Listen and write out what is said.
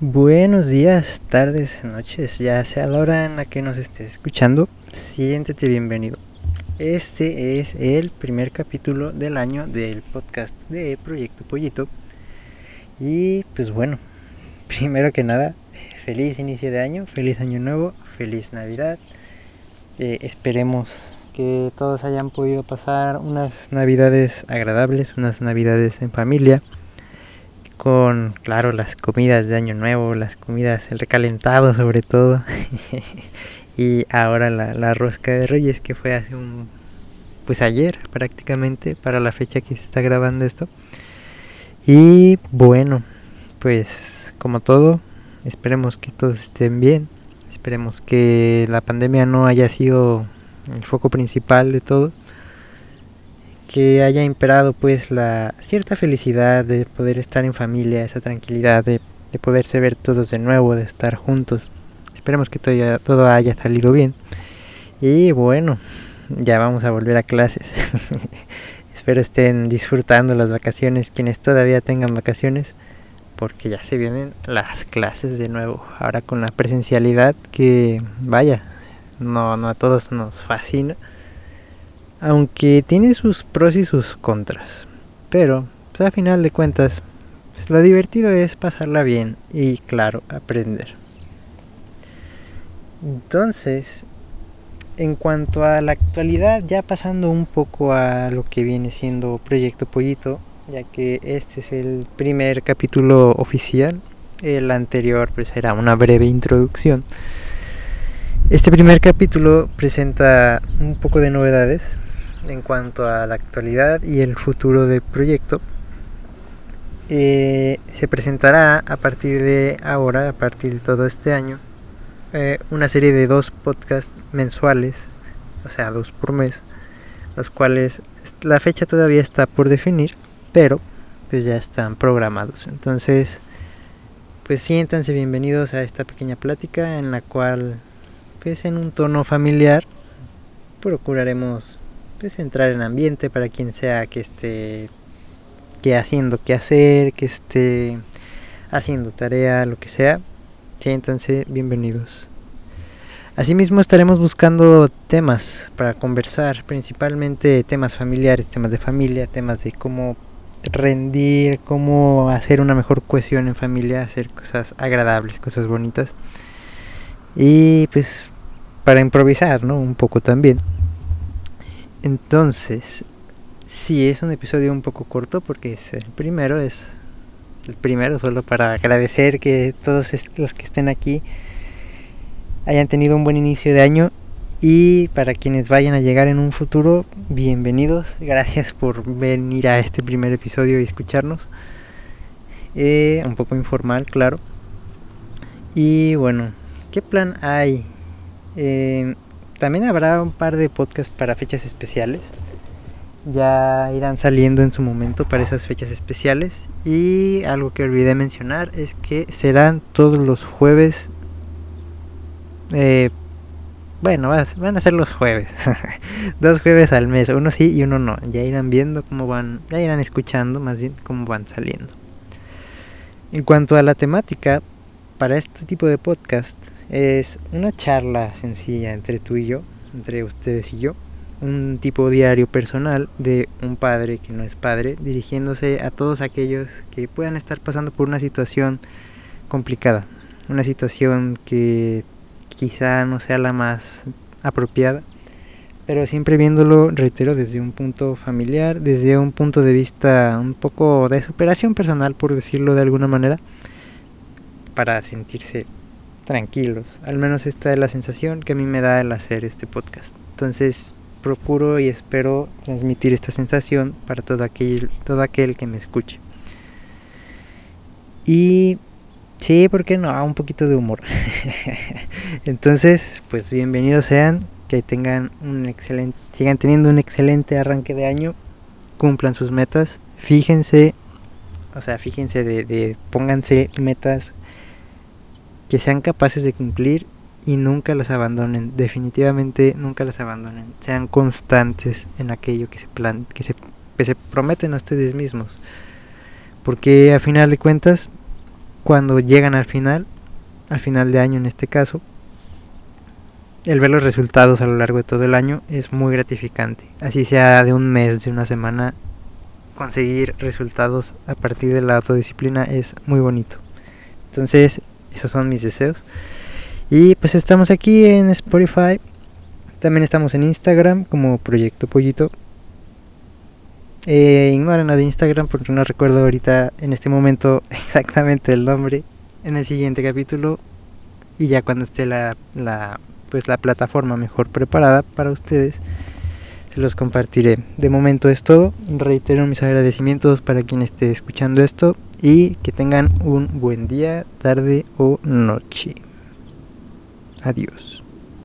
Buenos días, tardes, noches, ya sea la hora en la que nos estés escuchando, siéntete bienvenido. Este es el primer capítulo del año del podcast de Proyecto Pollito. Y pues bueno, primero que nada, feliz inicio de año, feliz año nuevo, feliz Navidad. Eh, esperemos que todos hayan podido pasar unas navidades agradables, unas navidades en familia con, claro, las comidas de Año Nuevo, las comidas, el recalentado sobre todo, y ahora la, la, rosca de Reyes que fue hace un, pues ayer prácticamente, para la fecha que se está grabando esto. Y bueno, pues como todo, esperemos que todos estén bien, esperemos que la pandemia no haya sido el foco principal de todo que haya imperado pues la cierta felicidad de poder estar en familia, esa tranquilidad de, de poderse ver todos de nuevo, de estar juntos. Esperemos que todo haya, todo haya salido bien. Y bueno, ya vamos a volver a clases. Espero estén disfrutando las vacaciones, quienes todavía tengan vacaciones, porque ya se vienen las clases de nuevo. Ahora con la presencialidad que vaya, no, no a todos nos fascina aunque tiene sus pros y sus contras. Pero, pues a final de cuentas, pues lo divertido es pasarla bien y, claro, aprender. Entonces, en cuanto a la actualidad, ya pasando un poco a lo que viene siendo Proyecto Pollito, ya que este es el primer capítulo oficial, el anterior pues era una breve introducción. Este primer capítulo presenta un poco de novedades, en cuanto a la actualidad y el futuro del proyecto. Eh, se presentará a partir de ahora, a partir de todo este año, eh, una serie de dos podcasts mensuales, o sea, dos por mes, los cuales la fecha todavía está por definir, pero pues ya están programados. Entonces, pues siéntanse bienvenidos a esta pequeña plática en la cual, pues en un tono familiar, procuraremos pues entrar en ambiente para quien sea que esté que haciendo qué hacer, que esté haciendo tarea, lo que sea. Siéntanse bienvenidos. Asimismo estaremos buscando temas para conversar, principalmente temas familiares, temas de familia, temas de cómo rendir, cómo hacer una mejor cohesión en familia, hacer cosas agradables, cosas bonitas. Y pues para improvisar, ¿no? Un poco también. Entonces, sí es un episodio un poco corto porque es el primero, es el primero solo para agradecer que todos los que estén aquí hayan tenido un buen inicio de año y para quienes vayan a llegar en un futuro, bienvenidos. Gracias por venir a este primer episodio y escucharnos. Eh, un poco informal, claro. Y bueno, ¿qué plan hay? Eh, también habrá un par de podcasts para fechas especiales. Ya irán saliendo en su momento para esas fechas especiales. Y algo que olvidé mencionar es que serán todos los jueves. Eh, bueno, van a ser los jueves. Dos jueves al mes. Uno sí y uno no. Ya irán viendo cómo van. Ya irán escuchando más bien cómo van saliendo. En cuanto a la temática, para este tipo de podcast es una charla sencilla entre tú y yo, entre ustedes y yo, un tipo diario personal de un padre que no es padre, dirigiéndose a todos aquellos que puedan estar pasando por una situación complicada, una situación que quizá no sea la más apropiada, pero siempre viéndolo, reitero, desde un punto familiar, desde un punto de vista un poco de superación personal, por decirlo de alguna manera, para sentirse tranquilos. Al menos esta es la sensación que a mí me da el hacer este podcast. Entonces procuro y espero transmitir esta sensación para todo aquel, todo aquel que me escuche. Y sí, ¿por qué no? Un poquito de humor. Entonces, pues bienvenidos sean, que tengan un excelente, sigan teniendo un excelente arranque de año, cumplan sus metas, fíjense, o sea, fíjense de pónganse metas que sean capaces de cumplir y nunca las abandonen, definitivamente nunca las abandonen, sean constantes en aquello que se plan, que se, que se prometen a ustedes mismos, porque a final de cuentas, cuando llegan al final, al final de año en este caso, el ver los resultados a lo largo de todo el año es muy gratificante. Así sea de un mes, de una semana, conseguir resultados a partir de la autodisciplina es muy bonito. Entonces, esos son mis deseos. Y pues estamos aquí en Spotify. También estamos en Instagram como Proyecto Pollito. Eh, ignoren de Instagram porque no recuerdo ahorita en este momento exactamente el nombre. En el siguiente capítulo y ya cuando esté la, la pues la plataforma mejor preparada para ustedes se los compartiré. De momento es todo. Reitero mis agradecimientos para quien esté escuchando esto y que tengan un buen día, tarde o noche. Adiós.